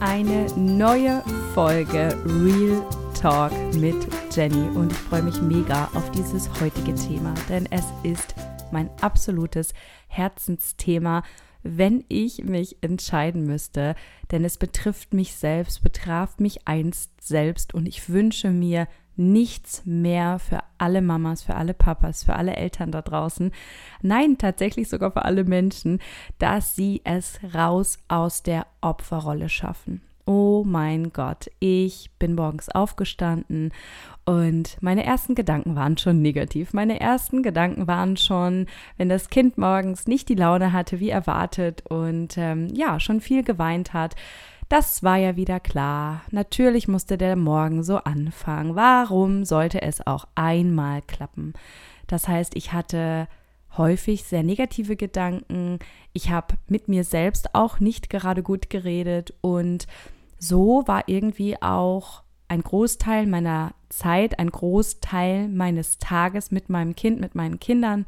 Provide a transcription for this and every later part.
eine neue Folge Real Talk mit Jenny. Und ich freue mich mega auf dieses heutige Thema, denn es ist mein absolutes Herzensthema, wenn ich mich entscheiden müsste, denn es betrifft mich selbst, betraf mich einst selbst und ich wünsche mir nichts mehr für alle Mamas, für alle Papas, für alle Eltern da draußen. Nein, tatsächlich sogar für alle Menschen, dass sie es raus aus der Opferrolle schaffen. Oh mein Gott, ich bin morgens aufgestanden und meine ersten Gedanken waren schon negativ. Meine ersten Gedanken waren schon, wenn das Kind morgens nicht die Laune hatte wie erwartet und ähm, ja, schon viel geweint hat das war ja wieder klar. Natürlich musste der Morgen so anfangen. Warum sollte es auch einmal klappen? Das heißt, ich hatte häufig sehr negative Gedanken. Ich habe mit mir selbst auch nicht gerade gut geredet und so war irgendwie auch ein Großteil meiner Zeit, ein Großteil meines Tages mit meinem Kind, mit meinen Kindern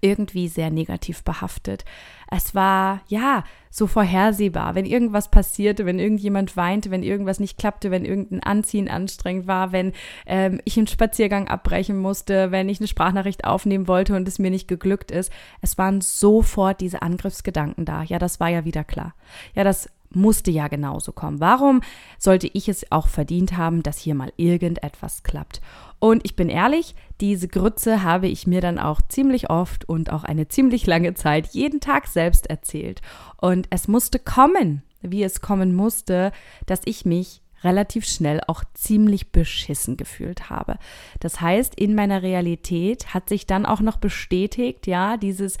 irgendwie sehr negativ behaftet. Es war ja so vorhersehbar, wenn irgendwas passierte, wenn irgendjemand weinte, wenn irgendwas nicht klappte, wenn irgendein Anziehen anstrengend war, wenn ähm, ich einen Spaziergang abbrechen musste, wenn ich eine Sprachnachricht aufnehmen wollte und es mir nicht geglückt ist. Es waren sofort diese Angriffsgedanken da. Ja, das war ja wieder klar. Ja, das musste ja genauso kommen. Warum sollte ich es auch verdient haben, dass hier mal irgendetwas klappt? Und ich bin ehrlich, diese Grütze habe ich mir dann auch ziemlich oft und auch eine ziemlich lange Zeit jeden Tag selbst erzählt. Und es musste kommen, wie es kommen musste, dass ich mich relativ schnell auch ziemlich beschissen gefühlt habe. Das heißt, in meiner Realität hat sich dann auch noch bestätigt, ja, dieses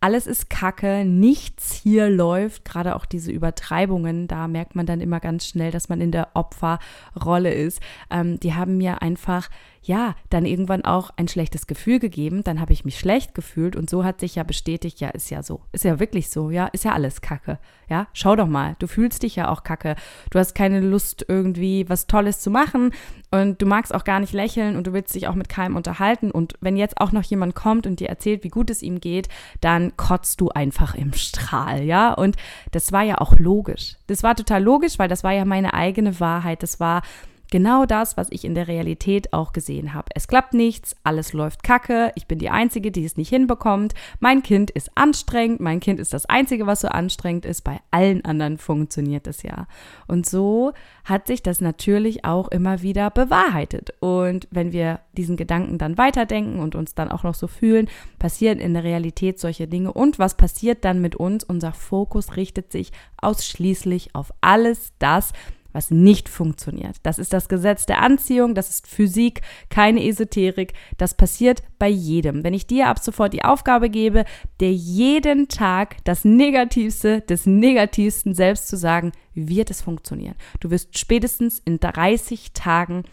alles ist Kacke, nichts hier läuft, gerade auch diese Übertreibungen, da merkt man dann immer ganz schnell, dass man in der Opferrolle ist. Ähm, die haben mir einfach ja, dann irgendwann auch ein schlechtes Gefühl gegeben, dann habe ich mich schlecht gefühlt und so hat sich ja bestätigt, ja, ist ja so, ist ja wirklich so, ja, ist ja alles Kacke, ja, schau doch mal, du fühlst dich ja auch Kacke, du hast keine Lust irgendwie was Tolles zu machen und du magst auch gar nicht lächeln und du willst dich auch mit keinem unterhalten. Und wenn jetzt auch noch jemand kommt und dir erzählt, wie gut es ihm geht, dann kotzt du einfach im Strahl, ja, und das war ja auch logisch, das war total logisch, weil das war ja meine eigene Wahrheit, das war Genau das, was ich in der Realität auch gesehen habe. Es klappt nichts, alles läuft kacke, ich bin die Einzige, die es nicht hinbekommt, mein Kind ist anstrengend, mein Kind ist das Einzige, was so anstrengend ist, bei allen anderen funktioniert es ja. Und so hat sich das natürlich auch immer wieder bewahrheitet. Und wenn wir diesen Gedanken dann weiterdenken und uns dann auch noch so fühlen, passieren in der Realität solche Dinge. Und was passiert dann mit uns? Unser Fokus richtet sich ausschließlich auf alles das, was nicht funktioniert. Das ist das Gesetz der Anziehung, das ist Physik, keine Esoterik. Das passiert bei jedem. Wenn ich dir ab sofort die Aufgabe gebe, dir jeden Tag das Negativste des Negativsten selbst zu sagen, wird es funktionieren. Du wirst spätestens in 30 Tagen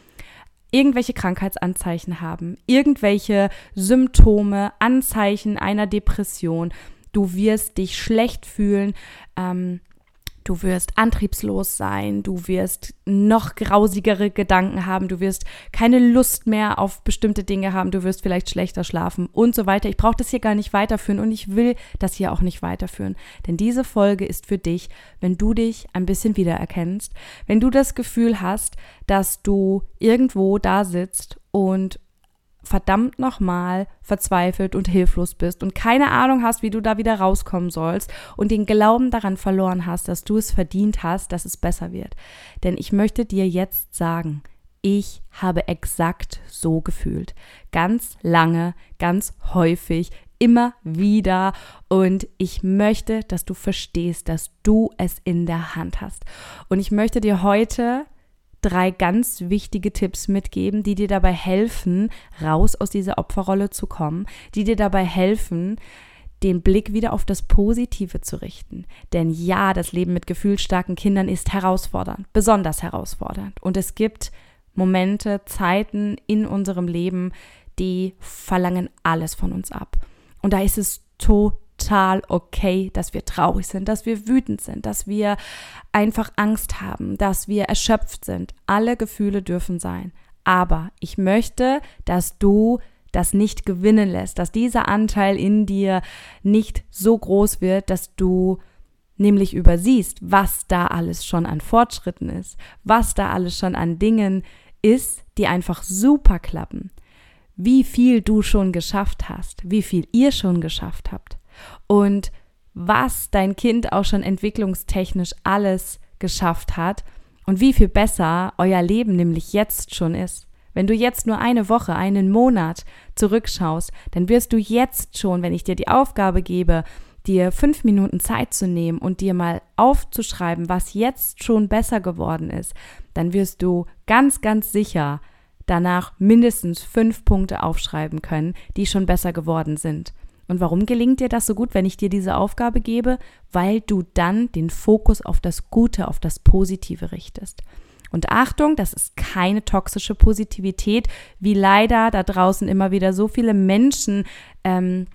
irgendwelche Krankheitsanzeichen haben, irgendwelche Symptome, Anzeichen einer Depression. Du wirst dich schlecht fühlen. Ähm, Du wirst antriebslos sein, du wirst noch grausigere Gedanken haben, du wirst keine Lust mehr auf bestimmte Dinge haben, du wirst vielleicht schlechter schlafen und so weiter. Ich brauche das hier gar nicht weiterführen und ich will das hier auch nicht weiterführen. Denn diese Folge ist für dich, wenn du dich ein bisschen wiedererkennst, wenn du das Gefühl hast, dass du irgendwo da sitzt und verdammt nochmal verzweifelt und hilflos bist und keine Ahnung hast, wie du da wieder rauskommen sollst und den Glauben daran verloren hast, dass du es verdient hast, dass es besser wird. Denn ich möchte dir jetzt sagen, ich habe exakt so gefühlt. Ganz lange, ganz häufig, immer wieder. Und ich möchte, dass du verstehst, dass du es in der Hand hast. Und ich möchte dir heute drei ganz wichtige Tipps mitgeben, die dir dabei helfen, raus aus dieser Opferrolle zu kommen, die dir dabei helfen, den Blick wieder auf das Positive zu richten. Denn ja, das Leben mit gefühlsstarken Kindern ist herausfordernd, besonders herausfordernd. Und es gibt Momente, Zeiten in unserem Leben, die verlangen alles von uns ab. Und da ist es total okay, dass wir traurig sind, dass wir wütend sind, dass wir einfach Angst haben, dass wir erschöpft sind. Alle Gefühle dürfen sein. Aber ich möchte, dass du das nicht gewinnen lässt, dass dieser Anteil in dir nicht so groß wird, dass du nämlich übersiehst, was da alles schon an Fortschritten ist, was da alles schon an Dingen ist, die einfach super klappen, wie viel du schon geschafft hast, wie viel ihr schon geschafft habt und was dein Kind auch schon entwicklungstechnisch alles geschafft hat und wie viel besser euer Leben nämlich jetzt schon ist. Wenn du jetzt nur eine Woche, einen Monat zurückschaust, dann wirst du jetzt schon, wenn ich dir die Aufgabe gebe, dir fünf Minuten Zeit zu nehmen und dir mal aufzuschreiben, was jetzt schon besser geworden ist, dann wirst du ganz, ganz sicher danach mindestens fünf Punkte aufschreiben können, die schon besser geworden sind. Und warum gelingt dir das so gut, wenn ich dir diese Aufgabe gebe? Weil du dann den Fokus auf das Gute, auf das Positive richtest. Und Achtung, das ist keine toxische Positivität, wie leider da draußen immer wieder so viele Menschen ähm,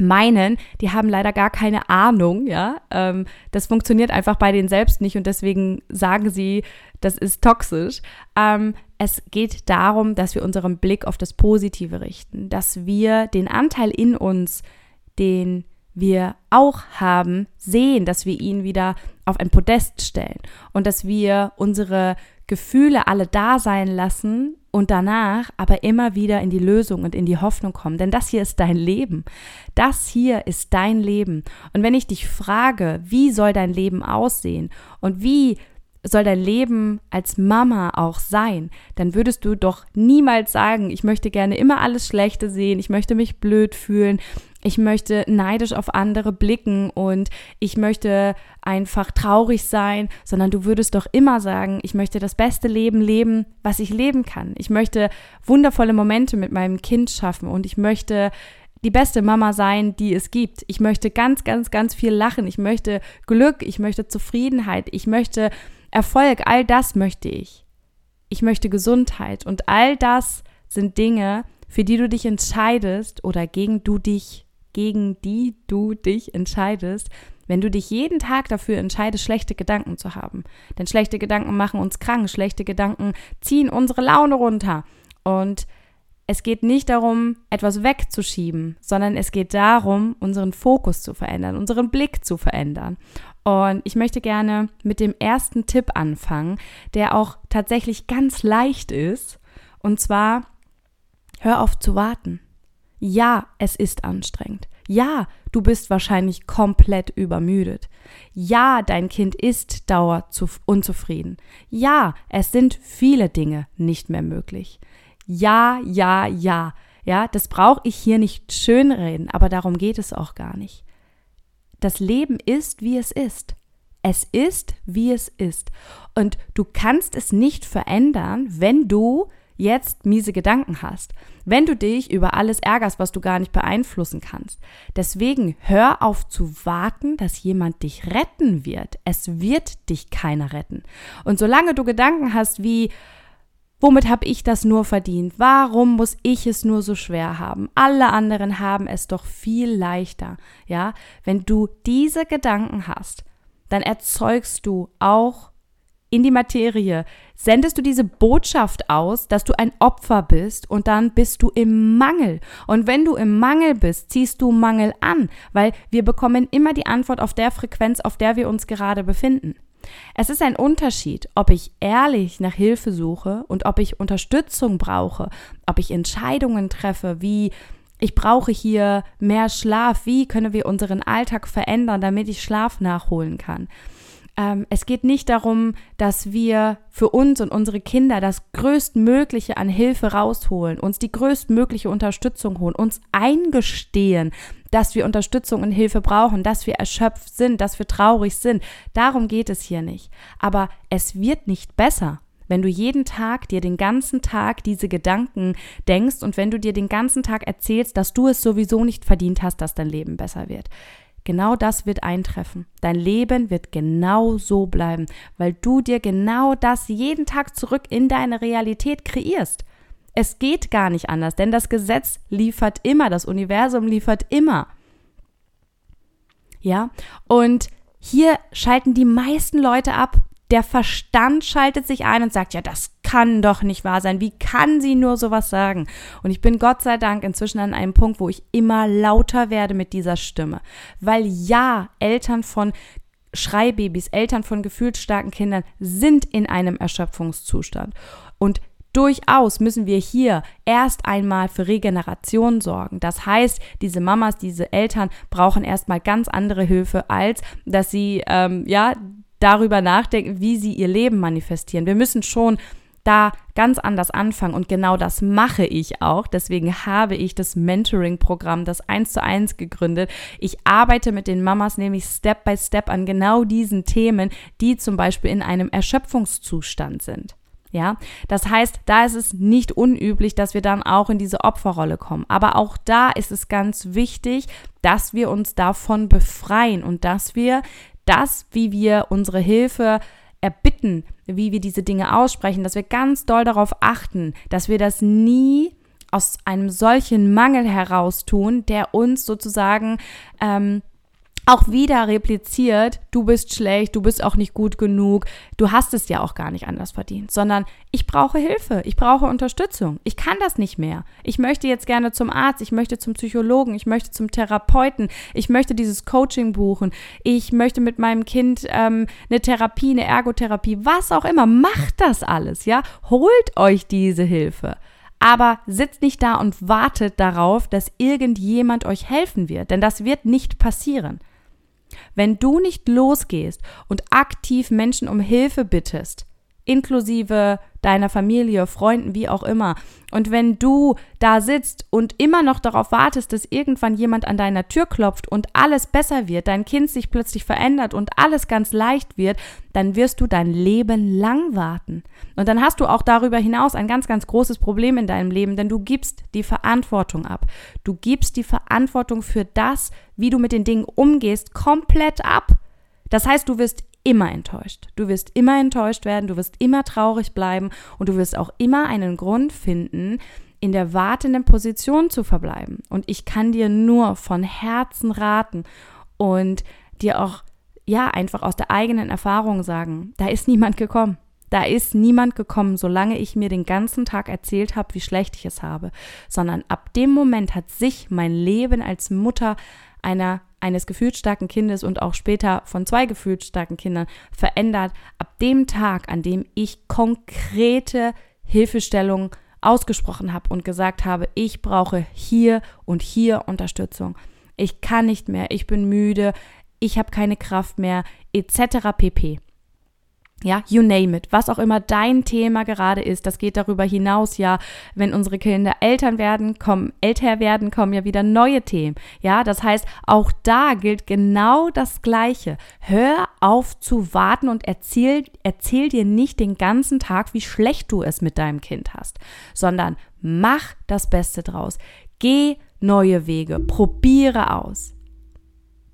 meinen, die haben leider gar keine Ahnung, ja. Ähm, das funktioniert einfach bei denen selbst nicht und deswegen sagen sie, das ist toxisch. Ähm, es geht darum, dass wir unseren Blick auf das Positive richten, dass wir den Anteil in uns, den wir auch haben, sehen, dass wir ihn wieder auf ein Podest stellen und dass wir unsere Gefühle alle da sein lassen und danach aber immer wieder in die Lösung und in die Hoffnung kommen. Denn das hier ist dein Leben. Das hier ist dein Leben. Und wenn ich dich frage, wie soll dein Leben aussehen und wie soll dein Leben als Mama auch sein, dann würdest du doch niemals sagen, ich möchte gerne immer alles Schlechte sehen, ich möchte mich blöd fühlen, ich möchte neidisch auf andere blicken und ich möchte einfach traurig sein, sondern du würdest doch immer sagen, ich möchte das beste Leben leben, was ich leben kann. Ich möchte wundervolle Momente mit meinem Kind schaffen und ich möchte die beste Mama sein, die es gibt. Ich möchte ganz, ganz, ganz viel lachen. Ich möchte Glück, ich möchte Zufriedenheit, ich möchte Erfolg, all das möchte ich. Ich möchte Gesundheit und all das sind Dinge, für die du dich entscheidest oder gegen du dich gegen die du dich entscheidest, wenn du dich jeden Tag dafür entscheidest, schlechte Gedanken zu haben. Denn schlechte Gedanken machen uns krank, schlechte Gedanken ziehen unsere Laune runter. Und es geht nicht darum, etwas wegzuschieben, sondern es geht darum, unseren Fokus zu verändern, unseren Blick zu verändern. Und ich möchte gerne mit dem ersten Tipp anfangen, der auch tatsächlich ganz leicht ist. Und zwar, hör auf zu warten. Ja, es ist anstrengend. Ja, du bist wahrscheinlich komplett übermüdet. Ja, dein Kind ist dauerunzufrieden. Ja, es sind viele Dinge nicht mehr möglich. Ja, ja, ja. Ja, das brauche ich hier nicht schönreden, aber darum geht es auch gar nicht. Das Leben ist, wie es ist. Es ist, wie es ist. Und du kannst es nicht verändern, wenn du jetzt miese Gedanken hast, wenn du dich über alles ärgerst, was du gar nicht beeinflussen kannst. Deswegen hör auf zu warten, dass jemand dich retten wird. Es wird dich keiner retten. Und solange du Gedanken hast wie, Womit habe ich das nur verdient? Warum muss ich es nur so schwer haben? Alle anderen haben es doch viel leichter. Ja, wenn du diese Gedanken hast, dann erzeugst du auch in die Materie, sendest du diese Botschaft aus, dass du ein Opfer bist und dann bist du im Mangel. Und wenn du im Mangel bist, ziehst du Mangel an, weil wir bekommen immer die Antwort auf der Frequenz, auf der wir uns gerade befinden. Es ist ein Unterschied, ob ich ehrlich nach Hilfe suche und ob ich Unterstützung brauche, ob ich Entscheidungen treffe, wie ich brauche hier mehr Schlaf, wie können wir unseren Alltag verändern, damit ich Schlaf nachholen kann ähm, es geht nicht darum, dass wir für uns und unsere Kinder das Größtmögliche an Hilfe rausholen, uns die größtmögliche Unterstützung holen, uns eingestehen, dass wir Unterstützung und Hilfe brauchen, dass wir erschöpft sind, dass wir traurig sind. Darum geht es hier nicht. Aber es wird nicht besser, Wenn du jeden Tag dir den ganzen Tag diese Gedanken denkst und wenn du dir den ganzen Tag erzählst, dass du es sowieso nicht verdient hast, dass dein Leben besser wird. Genau das wird eintreffen. Dein Leben wird genau so bleiben, weil du dir genau das jeden Tag zurück in deine Realität kreierst. Es geht gar nicht anders, denn das Gesetz liefert immer, das Universum liefert immer. Ja, und hier schalten die meisten Leute ab. Der Verstand schaltet sich ein und sagt, ja, das kann doch nicht wahr sein. Wie kann sie nur sowas sagen? Und ich bin Gott sei Dank inzwischen an einem Punkt, wo ich immer lauter werde mit dieser Stimme. Weil ja, Eltern von Schreibabys, Eltern von gefühlsstarken Kindern sind in einem Erschöpfungszustand. Und durchaus müssen wir hier erst einmal für Regeneration sorgen. Das heißt, diese Mamas, diese Eltern brauchen erstmal ganz andere Hilfe, als dass sie ähm, ja darüber nachdenken, wie sie ihr Leben manifestieren. Wir müssen schon da ganz anders anfangen und genau das mache ich auch. Deswegen habe ich das Mentoring-Programm, das 1 zu 1 gegründet. Ich arbeite mit den Mamas nämlich Step by Step an genau diesen Themen, die zum Beispiel in einem Erschöpfungszustand sind. Ja, das heißt, da ist es nicht unüblich, dass wir dann auch in diese Opferrolle kommen. Aber auch da ist es ganz wichtig, dass wir uns davon befreien und dass wir das, wie wir unsere Hilfe erbitten, wie wir diese Dinge aussprechen, dass wir ganz doll darauf achten, dass wir das nie aus einem solchen Mangel heraus tun, der uns sozusagen ähm, auch wieder repliziert, du bist schlecht, du bist auch nicht gut genug, du hast es ja auch gar nicht anders verdient, sondern ich brauche Hilfe, ich brauche Unterstützung, ich kann das nicht mehr. Ich möchte jetzt gerne zum Arzt, ich möchte zum Psychologen, ich möchte zum Therapeuten, ich möchte dieses Coaching buchen, ich möchte mit meinem Kind ähm, eine Therapie, eine Ergotherapie, was auch immer, macht das alles, ja, holt euch diese Hilfe. Aber sitzt nicht da und wartet darauf, dass irgendjemand euch helfen wird, denn das wird nicht passieren. Wenn du nicht losgehst und aktiv Menschen um Hilfe bittest, inklusive deiner Familie, Freunden, wie auch immer. Und wenn du da sitzt und immer noch darauf wartest, dass irgendwann jemand an deiner Tür klopft und alles besser wird, dein Kind sich plötzlich verändert und alles ganz leicht wird, dann wirst du dein Leben lang warten. Und dann hast du auch darüber hinaus ein ganz, ganz großes Problem in deinem Leben, denn du gibst die Verantwortung ab. Du gibst die Verantwortung für das, wie du mit den Dingen umgehst, komplett ab. Das heißt, du wirst immer enttäuscht. Du wirst immer enttäuscht werden, du wirst immer traurig bleiben und du wirst auch immer einen Grund finden, in der wartenden Position zu verbleiben. Und ich kann dir nur von Herzen raten und dir auch, ja, einfach aus der eigenen Erfahrung sagen, da ist niemand gekommen. Da ist niemand gekommen, solange ich mir den ganzen Tag erzählt habe, wie schlecht ich es habe, sondern ab dem Moment hat sich mein Leben als Mutter einer eines gefühlsstarken Kindes und auch später von zwei gefühlsstarken Kindern verändert, ab dem Tag, an dem ich konkrete Hilfestellung ausgesprochen habe und gesagt habe, ich brauche hier und hier Unterstützung. Ich kann nicht mehr, ich bin müde, ich habe keine Kraft mehr, etc. pp. Ja, you name it. Was auch immer dein Thema gerade ist, das geht darüber hinaus. Ja, wenn unsere Kinder Eltern werden, kommen, älter werden, kommen ja wieder neue Themen. Ja, das heißt, auch da gilt genau das Gleiche. Hör auf zu warten und erzähl, erzähl dir nicht den ganzen Tag, wie schlecht du es mit deinem Kind hast, sondern mach das Beste draus. Geh neue Wege, probiere aus.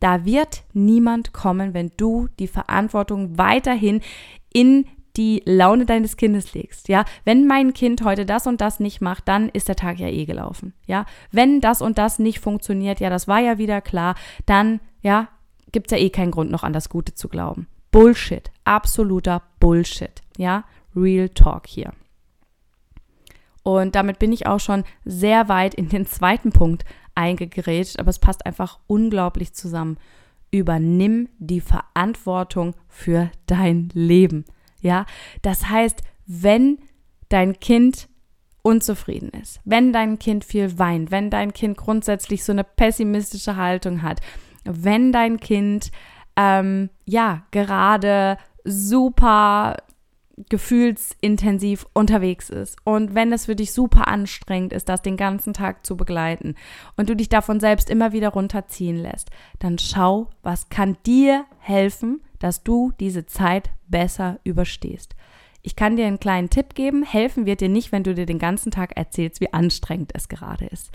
Da wird niemand kommen, wenn du die Verantwortung weiterhin in die Laune deines Kindes legst, ja, wenn mein Kind heute das und das nicht macht, dann ist der Tag ja eh gelaufen, ja, wenn das und das nicht funktioniert, ja, das war ja wieder klar, dann, ja, gibt's ja eh keinen Grund noch an das Gute zu glauben. Bullshit, absoluter Bullshit, ja, Real Talk hier. Und damit bin ich auch schon sehr weit in den zweiten Punkt eingegrätscht, aber es passt einfach unglaublich zusammen. Übernimm die Verantwortung für dein Leben. Ja, das heißt, wenn dein Kind unzufrieden ist, wenn dein Kind viel weint, wenn dein Kind grundsätzlich so eine pessimistische Haltung hat, wenn dein Kind ähm, ja gerade super gefühlsintensiv unterwegs ist und wenn es für dich super anstrengend ist, das den ganzen Tag zu begleiten und du dich davon selbst immer wieder runterziehen lässt, dann schau, was kann dir helfen, dass du diese Zeit besser überstehst. Ich kann dir einen kleinen Tipp geben. Helfen wird dir nicht, wenn du dir den ganzen Tag erzählst, wie anstrengend es gerade ist.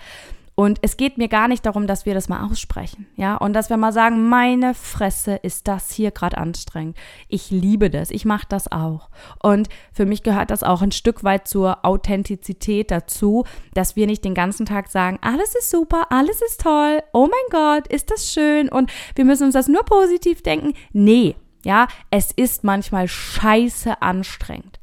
Und es geht mir gar nicht darum, dass wir das mal aussprechen, ja, und dass wir mal sagen, meine Fresse ist das hier gerade anstrengend. Ich liebe das, ich mache das auch. Und für mich gehört das auch ein Stück weit zur Authentizität dazu, dass wir nicht den ganzen Tag sagen, alles ist super, alles ist toll, oh mein Gott, ist das schön und wir müssen uns das nur positiv denken. Nee, ja, es ist manchmal scheiße anstrengend.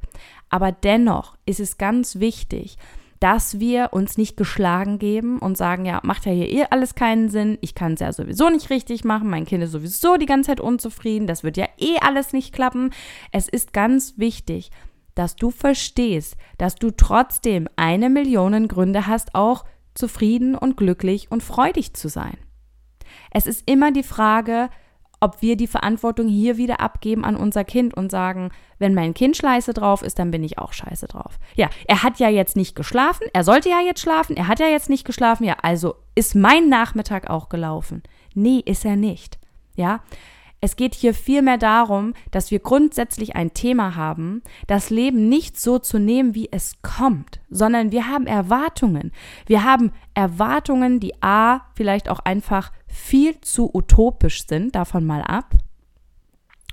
Aber dennoch ist es ganz wichtig, dass wir uns nicht geschlagen geben und sagen, ja, macht ja hier eh alles keinen Sinn, ich kann es ja sowieso nicht richtig machen, mein Kind ist sowieso die ganze Zeit unzufrieden, das wird ja eh alles nicht klappen. Es ist ganz wichtig, dass du verstehst, dass du trotzdem eine Million Gründe hast, auch zufrieden und glücklich und freudig zu sein. Es ist immer die Frage, ob wir die Verantwortung hier wieder abgeben an unser Kind und sagen, wenn mein Kind scheiße drauf ist, dann bin ich auch scheiße drauf. Ja, er hat ja jetzt nicht geschlafen, er sollte ja jetzt schlafen, er hat ja jetzt nicht geschlafen, ja, also ist mein Nachmittag auch gelaufen. Nee, ist er nicht. Ja, es geht hier vielmehr darum, dass wir grundsätzlich ein Thema haben, das Leben nicht so zu nehmen, wie es kommt, sondern wir haben Erwartungen. Wir haben Erwartungen, die A, vielleicht auch einfach viel zu utopisch sind, davon mal ab.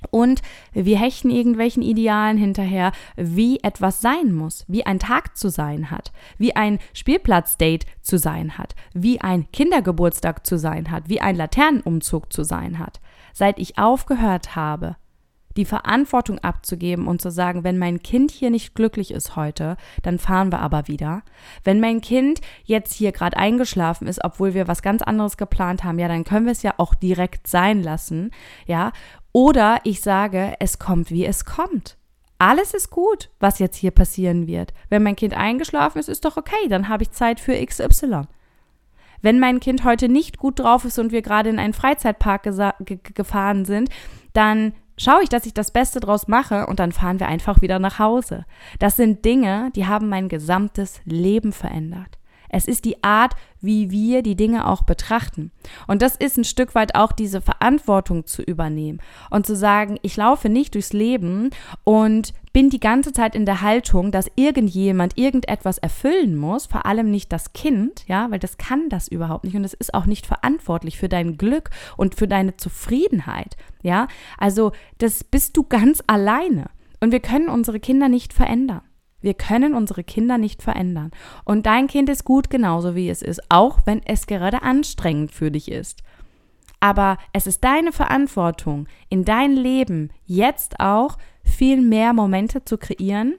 Und wir hechten irgendwelchen Idealen hinterher, wie etwas sein muss, wie ein Tag zu sein hat, wie ein Spielplatzdate zu sein hat, wie ein Kindergeburtstag zu sein hat, wie ein Laternenumzug zu sein hat. Seit ich aufgehört habe, die Verantwortung abzugeben und zu sagen, wenn mein Kind hier nicht glücklich ist heute, dann fahren wir aber wieder. Wenn mein Kind jetzt hier gerade eingeschlafen ist, obwohl wir was ganz anderes geplant haben, ja, dann können wir es ja auch direkt sein lassen, ja. Oder ich sage, es kommt, wie es kommt. Alles ist gut, was jetzt hier passieren wird. Wenn mein Kind eingeschlafen ist, ist doch okay, dann habe ich Zeit für XY. Wenn mein Kind heute nicht gut drauf ist und wir gerade in einen Freizeitpark gefahren sind, dann schaue ich, dass ich das Beste draus mache und dann fahren wir einfach wieder nach Hause. Das sind Dinge, die haben mein gesamtes Leben verändert. Es ist die Art, wie wir die Dinge auch betrachten. Und das ist ein Stück weit auch diese Verantwortung zu übernehmen und zu sagen, ich laufe nicht durchs Leben und bin die ganze Zeit in der Haltung, dass irgendjemand irgendetwas erfüllen muss, vor allem nicht das Kind, ja, weil das kann das überhaupt nicht und es ist auch nicht verantwortlich für dein Glück und für deine Zufriedenheit, ja. Also, das bist du ganz alleine und wir können unsere Kinder nicht verändern. Wir können unsere Kinder nicht verändern. Und dein Kind ist gut genauso wie es ist, auch wenn es gerade anstrengend für dich ist. Aber es ist deine Verantwortung, in dein Leben jetzt auch viel mehr Momente zu kreieren,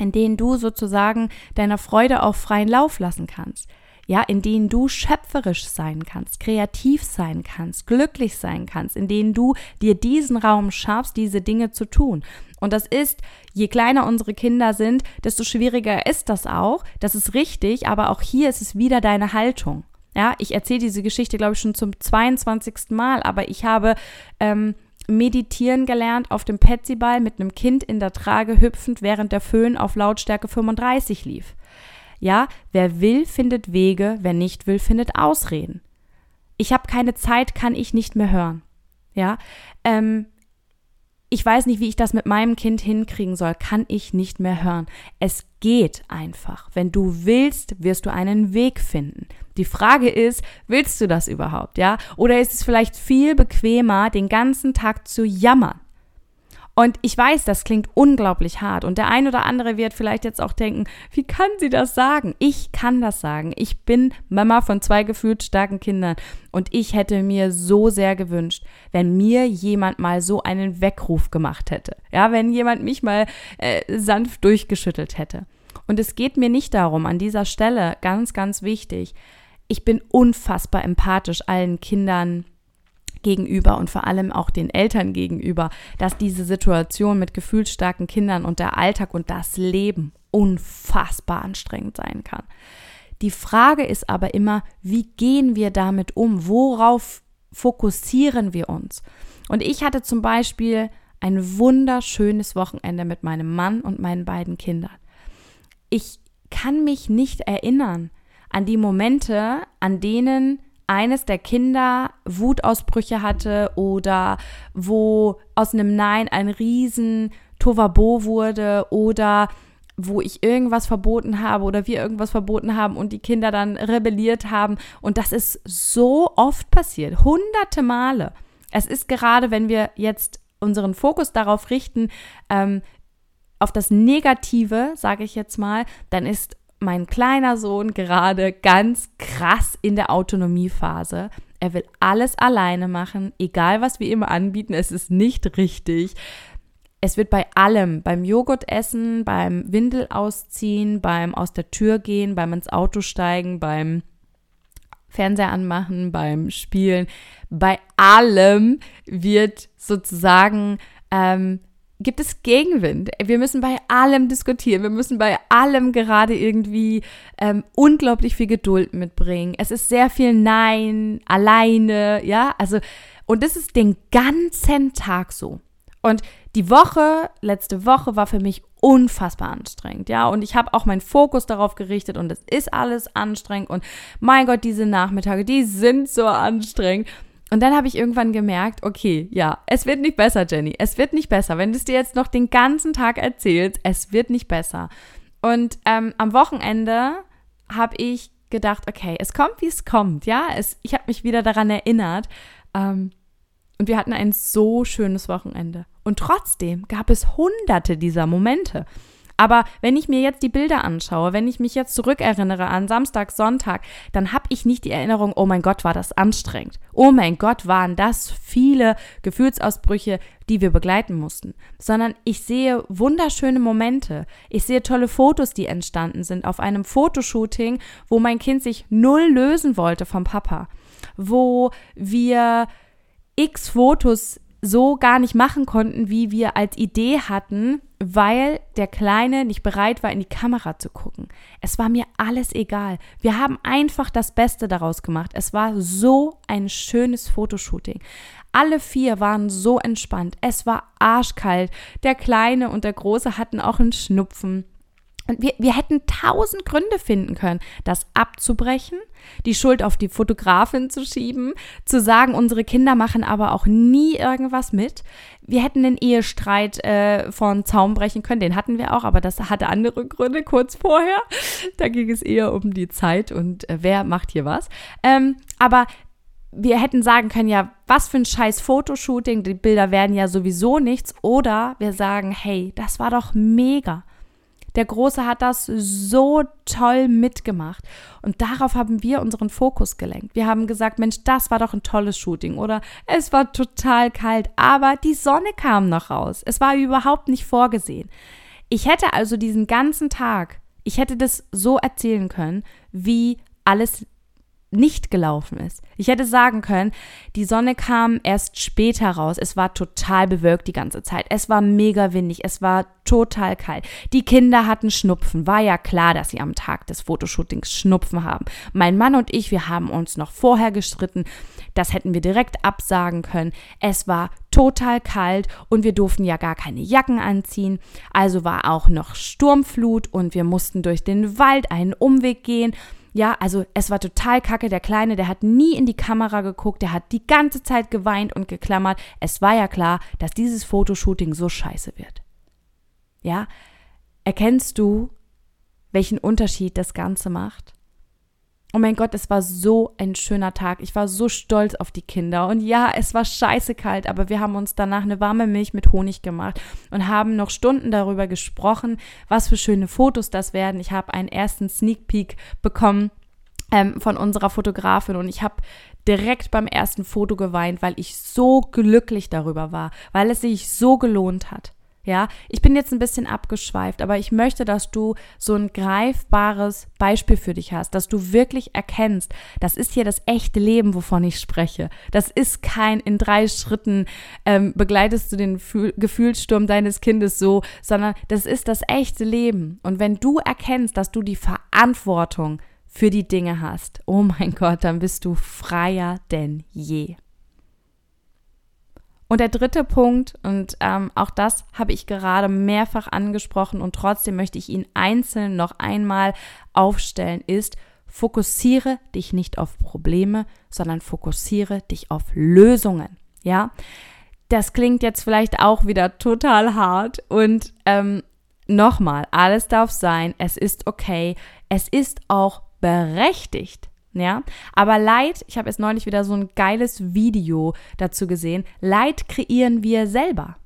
in denen du sozusagen deiner Freude auch freien Lauf lassen kannst ja, in denen du schöpferisch sein kannst, kreativ sein kannst, glücklich sein kannst, in denen du dir diesen Raum schaffst, diese Dinge zu tun. Und das ist, je kleiner unsere Kinder sind, desto schwieriger ist das auch. Das ist richtig, aber auch hier ist es wieder deine Haltung. Ja, ich erzähle diese Geschichte, glaube ich, schon zum 22. Mal, aber ich habe ähm, meditieren gelernt auf dem Petsyball mit einem Kind in der Trage hüpfend, während der Föhn auf Lautstärke 35 lief. Ja, wer will, findet Wege, wer nicht will, findet Ausreden. Ich habe keine Zeit, kann ich nicht mehr hören. Ja, ähm, ich weiß nicht, wie ich das mit meinem Kind hinkriegen soll, kann ich nicht mehr hören. Es geht einfach. Wenn du willst, wirst du einen Weg finden. Die Frage ist, willst du das überhaupt, ja? Oder ist es vielleicht viel bequemer, den ganzen Tag zu jammern? Und ich weiß, das klingt unglaublich hart. Und der ein oder andere wird vielleicht jetzt auch denken, wie kann sie das sagen? Ich kann das sagen. Ich bin Mama von zwei gefühlt starken Kindern. Und ich hätte mir so sehr gewünscht, wenn mir jemand mal so einen Weckruf gemacht hätte. Ja, wenn jemand mich mal äh, sanft durchgeschüttelt hätte. Und es geht mir nicht darum, an dieser Stelle, ganz, ganz wichtig, ich bin unfassbar empathisch allen Kindern gegenüber und vor allem auch den Eltern gegenüber, dass diese Situation mit gefühlsstarken Kindern und der Alltag und das Leben unfassbar anstrengend sein kann. Die Frage ist aber immer, wie gehen wir damit um? Worauf fokussieren wir uns? Und ich hatte zum Beispiel ein wunderschönes Wochenende mit meinem Mann und meinen beiden Kindern. Ich kann mich nicht erinnern an die Momente, an denen eines der Kinder Wutausbrüche hatte oder wo aus einem Nein ein riesen Tovabo wurde oder wo ich irgendwas verboten habe oder wir irgendwas verboten haben und die Kinder dann rebelliert haben. Und das ist so oft passiert, hunderte Male. Es ist gerade, wenn wir jetzt unseren Fokus darauf richten, ähm, auf das Negative, sage ich jetzt mal, dann ist mein kleiner Sohn gerade ganz krass in der Autonomiephase. Er will alles alleine machen, egal was wir ihm anbieten, es ist nicht richtig. Es wird bei allem, beim Joghurtessen, beim Windel ausziehen, beim aus der Tür gehen, beim ins Auto steigen, beim Fernseher anmachen, beim Spielen, bei allem wird sozusagen ähm, gibt es Gegenwind. Wir müssen bei allem diskutieren. Wir müssen bei allem gerade irgendwie ähm, unglaublich viel Geduld mitbringen. Es ist sehr viel Nein, alleine, ja. Also, und das ist den ganzen Tag so. Und die Woche, letzte Woche war für mich unfassbar anstrengend, ja. Und ich habe auch meinen Fokus darauf gerichtet und es ist alles anstrengend. Und mein Gott, diese Nachmittage, die sind so anstrengend. Und dann habe ich irgendwann gemerkt, okay, ja, es wird nicht besser, Jenny. Es wird nicht besser. Wenn du es dir jetzt noch den ganzen Tag erzählst, es wird nicht besser. Und ähm, am Wochenende habe ich gedacht, okay, es kommt, wie es kommt, ja. Es, ich habe mich wieder daran erinnert. Ähm, und wir hatten ein so schönes Wochenende. Und trotzdem gab es hunderte dieser Momente. Aber wenn ich mir jetzt die Bilder anschaue, wenn ich mich jetzt zurückerinnere an Samstag, Sonntag, dann habe ich nicht die Erinnerung, oh mein Gott, war das anstrengend. Oh mein Gott, waren das viele Gefühlsausbrüche, die wir begleiten mussten, sondern ich sehe wunderschöne Momente. Ich sehe tolle Fotos, die entstanden sind auf einem Fotoshooting, wo mein Kind sich null lösen wollte vom Papa, wo wir x Fotos so gar nicht machen konnten, wie wir als Idee hatten, weil der Kleine nicht bereit war, in die Kamera zu gucken. Es war mir alles egal. Wir haben einfach das Beste daraus gemacht. Es war so ein schönes Fotoshooting. Alle vier waren so entspannt. Es war arschkalt. Der Kleine und der Große hatten auch einen Schnupfen. Und wir, wir hätten tausend Gründe finden können, das abzubrechen, die Schuld auf die Fotografin zu schieben, zu sagen, unsere Kinder machen aber auch nie irgendwas mit. Wir hätten den Ehestreit äh, von Zaum brechen können, den hatten wir auch, aber das hatte andere Gründe kurz vorher. Da ging es eher um die Zeit und äh, wer macht hier was. Ähm, aber wir hätten sagen können, ja, was für ein scheiß Fotoshooting, die Bilder werden ja sowieso nichts. Oder wir sagen, hey, das war doch mega. Der Große hat das so toll mitgemacht. Und darauf haben wir unseren Fokus gelenkt. Wir haben gesagt, Mensch, das war doch ein tolles Shooting. Oder es war total kalt, aber die Sonne kam noch raus. Es war überhaupt nicht vorgesehen. Ich hätte also diesen ganzen Tag, ich hätte das so erzählen können, wie alles nicht gelaufen ist. Ich hätte sagen können, die Sonne kam erst später raus. Es war total bewölkt die ganze Zeit. Es war mega windig. Es war total kalt. Die Kinder hatten Schnupfen. War ja klar, dass sie am Tag des Fotoshootings Schnupfen haben. Mein Mann und ich, wir haben uns noch vorher gestritten. Das hätten wir direkt absagen können. Es war total kalt und wir durften ja gar keine Jacken anziehen. Also war auch noch Sturmflut und wir mussten durch den Wald einen Umweg gehen. Ja, also es war total kacke. Der Kleine, der hat nie in die Kamera geguckt, der hat die ganze Zeit geweint und geklammert. Es war ja klar, dass dieses Fotoshooting so scheiße wird. Ja, erkennst du, welchen Unterschied das Ganze macht? Oh mein Gott, es war so ein schöner Tag. Ich war so stolz auf die Kinder. Und ja, es war scheiße kalt, aber wir haben uns danach eine warme Milch mit Honig gemacht und haben noch Stunden darüber gesprochen, was für schöne Fotos das werden. Ich habe einen ersten Sneak Peek bekommen ähm, von unserer Fotografin und ich habe direkt beim ersten Foto geweint, weil ich so glücklich darüber war, weil es sich so gelohnt hat. Ja, ich bin jetzt ein bisschen abgeschweift, aber ich möchte, dass du so ein greifbares Beispiel für dich hast, dass du wirklich erkennst, das ist hier das echte Leben, wovon ich spreche. Das ist kein in drei Schritten ähm, begleitest du den Fühl Gefühlssturm deines Kindes so, sondern das ist das echte Leben. Und wenn du erkennst, dass du die Verantwortung für die Dinge hast, oh mein Gott, dann bist du freier denn je. Und der dritte Punkt, und ähm, auch das habe ich gerade mehrfach angesprochen und trotzdem möchte ich ihn einzeln noch einmal aufstellen, ist, fokussiere dich nicht auf Probleme, sondern fokussiere dich auf Lösungen. Ja, das klingt jetzt vielleicht auch wieder total hart und ähm, nochmal, alles darf sein, es ist okay, es ist auch berechtigt. Ja, aber Leid, ich habe jetzt neulich wieder so ein geiles Video dazu gesehen. Leid kreieren wir selber.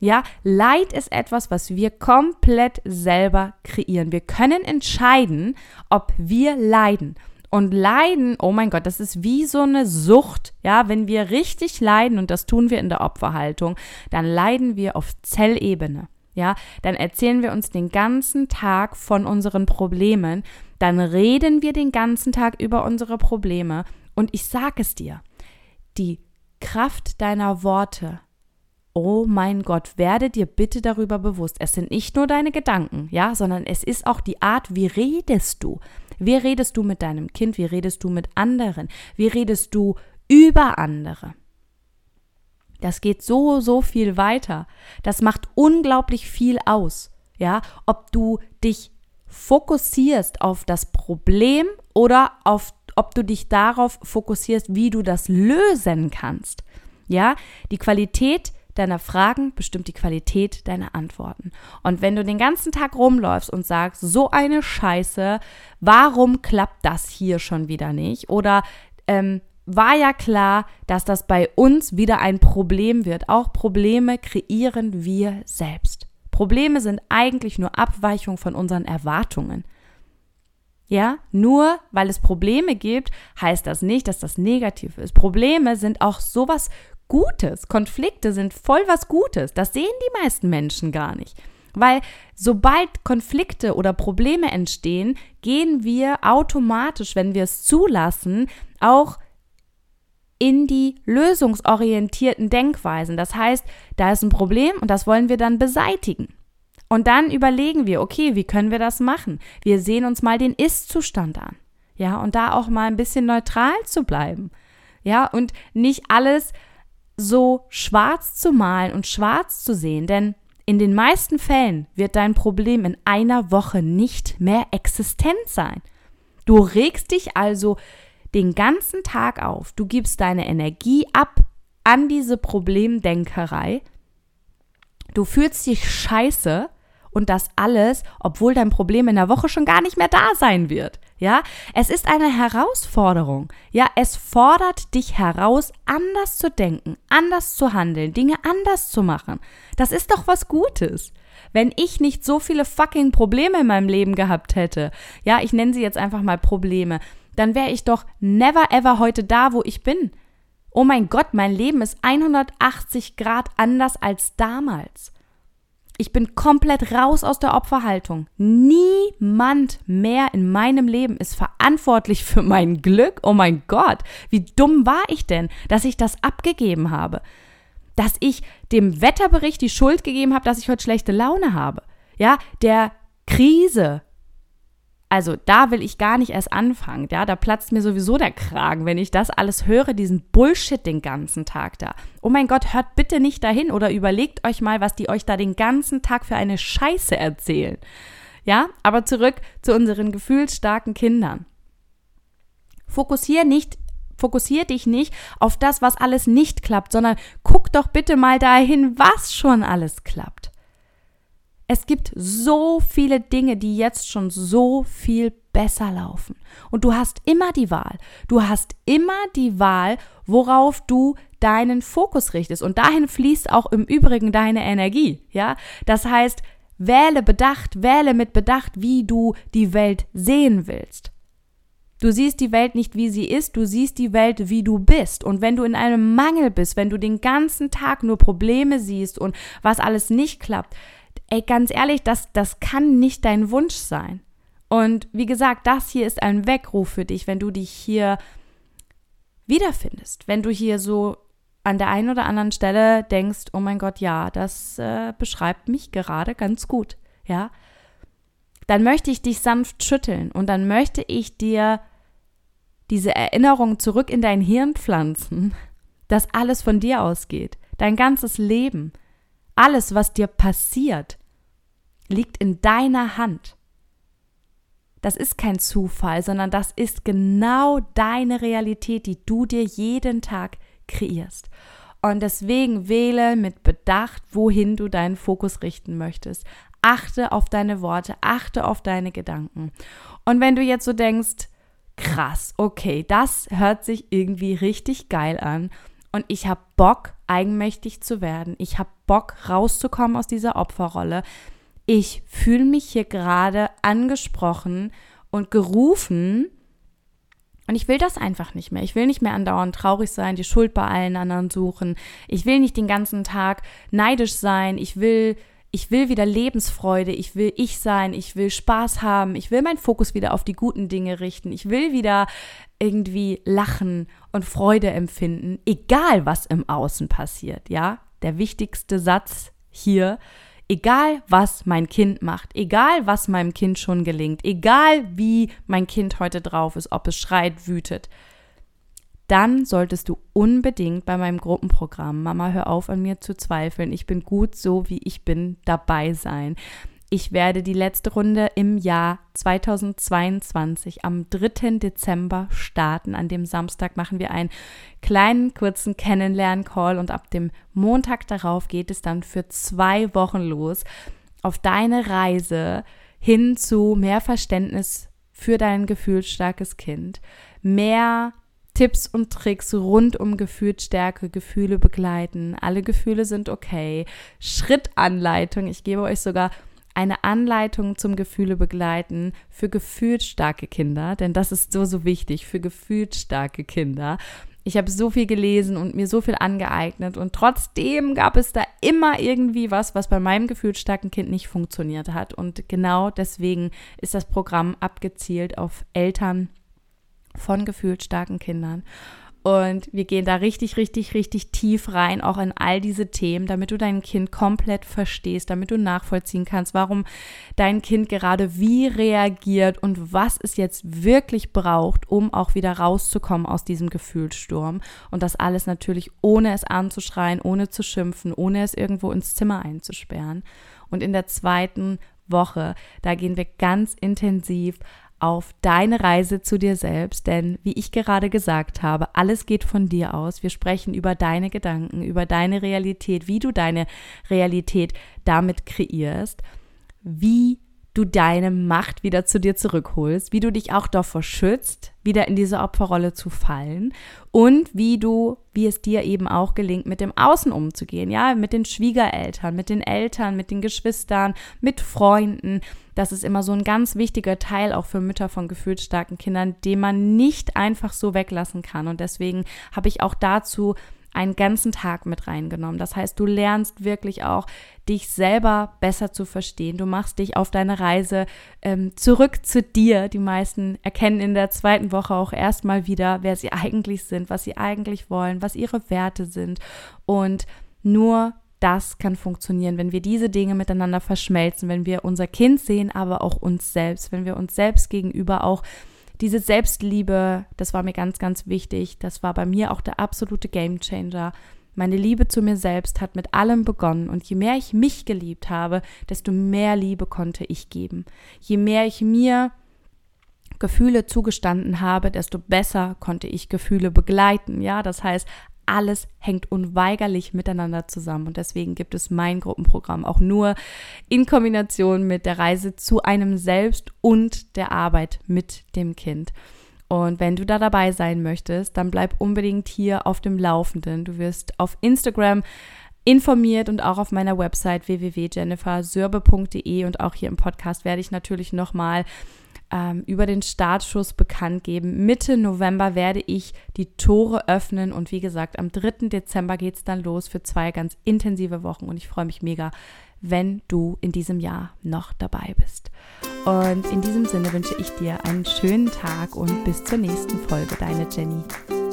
Ja, Leid ist etwas, was wir komplett selber kreieren. Wir können entscheiden, ob wir leiden. Und leiden, oh mein Gott, das ist wie so eine Sucht. Ja, wenn wir richtig leiden, und das tun wir in der Opferhaltung, dann leiden wir auf Zellebene. Ja, dann erzählen wir uns den ganzen Tag von unseren Problemen, dann reden wir den ganzen Tag über unsere Probleme und ich sage es dir, die Kraft deiner Worte, oh mein Gott, werde dir bitte darüber bewusst, es sind nicht nur deine Gedanken, ja, sondern es ist auch die Art, wie redest du. Wie redest du mit deinem Kind? Wie redest du mit anderen? Wie redest du über andere? Das geht so, so viel weiter. Das macht unglaublich viel aus. Ja, ob du dich fokussierst auf das Problem oder auf, ob du dich darauf fokussierst, wie du das lösen kannst. Ja, die Qualität deiner Fragen bestimmt die Qualität deiner Antworten. Und wenn du den ganzen Tag rumläufst und sagst, so eine Scheiße, warum klappt das hier schon wieder nicht? Oder ähm, war ja klar, dass das bei uns wieder ein Problem wird. Auch Probleme kreieren wir selbst. Probleme sind eigentlich nur Abweichung von unseren Erwartungen. Ja, nur weil es Probleme gibt, heißt das nicht, dass das negativ ist. Probleme sind auch sowas Gutes. Konflikte sind voll was Gutes. Das sehen die meisten Menschen gar nicht. Weil sobald Konflikte oder Probleme entstehen, gehen wir automatisch, wenn wir es zulassen, auch in die lösungsorientierten Denkweisen. Das heißt, da ist ein Problem und das wollen wir dann beseitigen. Und dann überlegen wir, okay, wie können wir das machen? Wir sehen uns mal den Ist-Zustand an. Ja, und da auch mal ein bisschen neutral zu bleiben. Ja, und nicht alles so schwarz zu malen und schwarz zu sehen, denn in den meisten Fällen wird dein Problem in einer Woche nicht mehr existent sein. Du regst dich also den ganzen Tag auf. Du gibst deine Energie ab an diese Problemdenkerei. Du fühlst dich scheiße und das alles, obwohl dein Problem in der Woche schon gar nicht mehr da sein wird. Ja, es ist eine Herausforderung. Ja, es fordert dich heraus, anders zu denken, anders zu handeln, Dinge anders zu machen. Das ist doch was Gutes. Wenn ich nicht so viele fucking Probleme in meinem Leben gehabt hätte, ja, ich nenne sie jetzt einfach mal Probleme, dann wäre ich doch never ever heute da, wo ich bin. Oh mein Gott, mein Leben ist 180 Grad anders als damals. Ich bin komplett raus aus der Opferhaltung. Niemand mehr in meinem Leben ist verantwortlich für mein Glück. Oh mein Gott, wie dumm war ich denn, dass ich das abgegeben habe? Dass ich dem Wetterbericht die Schuld gegeben habe, dass ich heute schlechte Laune habe. Ja, der Krise, also da will ich gar nicht erst anfangen. Ja, da platzt mir sowieso der Kragen, wenn ich das alles höre, diesen Bullshit den ganzen Tag da. Oh mein Gott, hört bitte nicht dahin oder überlegt euch mal, was die euch da den ganzen Tag für eine Scheiße erzählen. Ja, aber zurück zu unseren gefühlsstarken Kindern. Fokussier nicht Fokussier dich nicht auf das, was alles nicht klappt, sondern guck doch bitte mal dahin, was schon alles klappt. Es gibt so viele Dinge, die jetzt schon so viel besser laufen. Und du hast immer die Wahl. Du hast immer die Wahl, worauf du deinen Fokus richtest. Und dahin fließt auch im Übrigen deine Energie. Ja, das heißt, wähle bedacht, wähle mit Bedacht, wie du die Welt sehen willst. Du siehst die Welt nicht, wie sie ist, du siehst die Welt, wie du bist. Und wenn du in einem Mangel bist, wenn du den ganzen Tag nur Probleme siehst und was alles nicht klappt, ey, ganz ehrlich, das, das kann nicht dein Wunsch sein. Und wie gesagt, das hier ist ein Weckruf für dich, wenn du dich hier wiederfindest, wenn du hier so an der einen oder anderen Stelle denkst, oh mein Gott, ja, das äh, beschreibt mich gerade ganz gut, ja, dann möchte ich dich sanft schütteln und dann möchte ich dir diese Erinnerung zurück in dein Hirn pflanzen, dass alles von dir ausgeht, dein ganzes Leben, alles, was dir passiert, liegt in deiner Hand. Das ist kein Zufall, sondern das ist genau deine Realität, die du dir jeden Tag kreierst. Und deswegen wähle mit Bedacht, wohin du deinen Fokus richten möchtest. Achte auf deine Worte, achte auf deine Gedanken. Und wenn du jetzt so denkst, krass, okay, das hört sich irgendwie richtig geil an und ich habe Bock, eigenmächtig zu werden. Ich habe Bock, rauszukommen aus dieser Opferrolle. Ich fühle mich hier gerade angesprochen und gerufen, und ich will das einfach nicht mehr. Ich will nicht mehr andauernd traurig sein, die Schuld bei allen anderen suchen. Ich will nicht den ganzen Tag neidisch sein. Ich will, ich will wieder Lebensfreude. Ich will ich sein. Ich will Spaß haben. Ich will meinen Fokus wieder auf die guten Dinge richten. Ich will wieder irgendwie lachen und Freude empfinden, egal was im Außen passiert. Ja, der wichtigste Satz hier egal was mein Kind macht, egal was meinem Kind schon gelingt, egal wie mein Kind heute drauf ist, ob es schreit, wütet, dann solltest du unbedingt bei meinem Gruppenprogramm Mama, hör auf an mir zu zweifeln, ich bin gut so, wie ich bin, dabei sein. Ich werde die letzte Runde im Jahr 2022 am 3. Dezember starten. An dem Samstag machen wir einen kleinen, kurzen Kennenlern-Call und ab dem Montag darauf geht es dann für zwei Wochen los auf deine Reise hin zu mehr Verständnis für dein gefühlsstarkes Kind, mehr Tipps und Tricks rund um Gefühlsstärke, Gefühle begleiten. Alle Gefühle sind okay. Schrittanleitung. Ich gebe euch sogar eine Anleitung zum Gefühle begleiten für gefühlsstarke Kinder, denn das ist so, so wichtig für gefühlsstarke Kinder. Ich habe so viel gelesen und mir so viel angeeignet und trotzdem gab es da immer irgendwie was, was bei meinem gefühlsstarken Kind nicht funktioniert hat. Und genau deswegen ist das Programm abgezielt auf Eltern von gefühlsstarken Kindern. Und wir gehen da richtig, richtig, richtig tief rein, auch in all diese Themen, damit du dein Kind komplett verstehst, damit du nachvollziehen kannst, warum dein Kind gerade wie reagiert und was es jetzt wirklich braucht, um auch wieder rauszukommen aus diesem Gefühlssturm. Und das alles natürlich ohne es anzuschreien, ohne zu schimpfen, ohne es irgendwo ins Zimmer einzusperren. Und in der zweiten Woche, da gehen wir ganz intensiv auf deine Reise zu dir selbst, denn wie ich gerade gesagt habe, alles geht von dir aus. Wir sprechen über deine Gedanken, über deine Realität, wie du deine Realität damit kreierst, wie du deine Macht wieder zu dir zurückholst, wie du dich auch davor schützt, wieder in diese Opferrolle zu fallen und wie du, wie es dir eben auch gelingt, mit dem Außen umzugehen, ja, mit den Schwiegereltern, mit den Eltern, mit den Geschwistern, mit Freunden. Das ist immer so ein ganz wichtiger Teil auch für Mütter von gefühlsstarken Kindern, den man nicht einfach so weglassen kann. Und deswegen habe ich auch dazu einen ganzen Tag mit reingenommen. Das heißt, du lernst wirklich auch, dich selber besser zu verstehen. Du machst dich auf deine Reise ähm, zurück zu dir. Die meisten erkennen in der zweiten Woche auch erstmal wieder, wer sie eigentlich sind, was sie eigentlich wollen, was ihre Werte sind. Und nur das kann funktionieren, wenn wir diese Dinge miteinander verschmelzen, wenn wir unser Kind sehen, aber auch uns selbst, wenn wir uns selbst gegenüber auch diese Selbstliebe, das war mir ganz, ganz wichtig. Das war bei mir auch der absolute Gamechanger. Meine Liebe zu mir selbst hat mit allem begonnen und je mehr ich mich geliebt habe, desto mehr Liebe konnte ich geben. Je mehr ich mir Gefühle zugestanden habe, desto besser konnte ich Gefühle begleiten. Ja, das heißt, alles hängt unweigerlich miteinander zusammen. Und deswegen gibt es mein Gruppenprogramm auch nur in Kombination mit der Reise zu einem selbst und der Arbeit mit dem Kind. Und wenn du da dabei sein möchtest, dann bleib unbedingt hier auf dem Laufenden. Du wirst auf Instagram informiert und auch auf meiner Website www.jennifersörbe.de und auch hier im Podcast werde ich natürlich nochmal ähm, über den Startschuss bekannt geben. Mitte November werde ich die Tore öffnen und wie gesagt, am 3. Dezember geht es dann los für zwei ganz intensive Wochen und ich freue mich mega, wenn du in diesem Jahr noch dabei bist. Und in diesem Sinne wünsche ich dir einen schönen Tag und bis zur nächsten Folge, deine Jenny.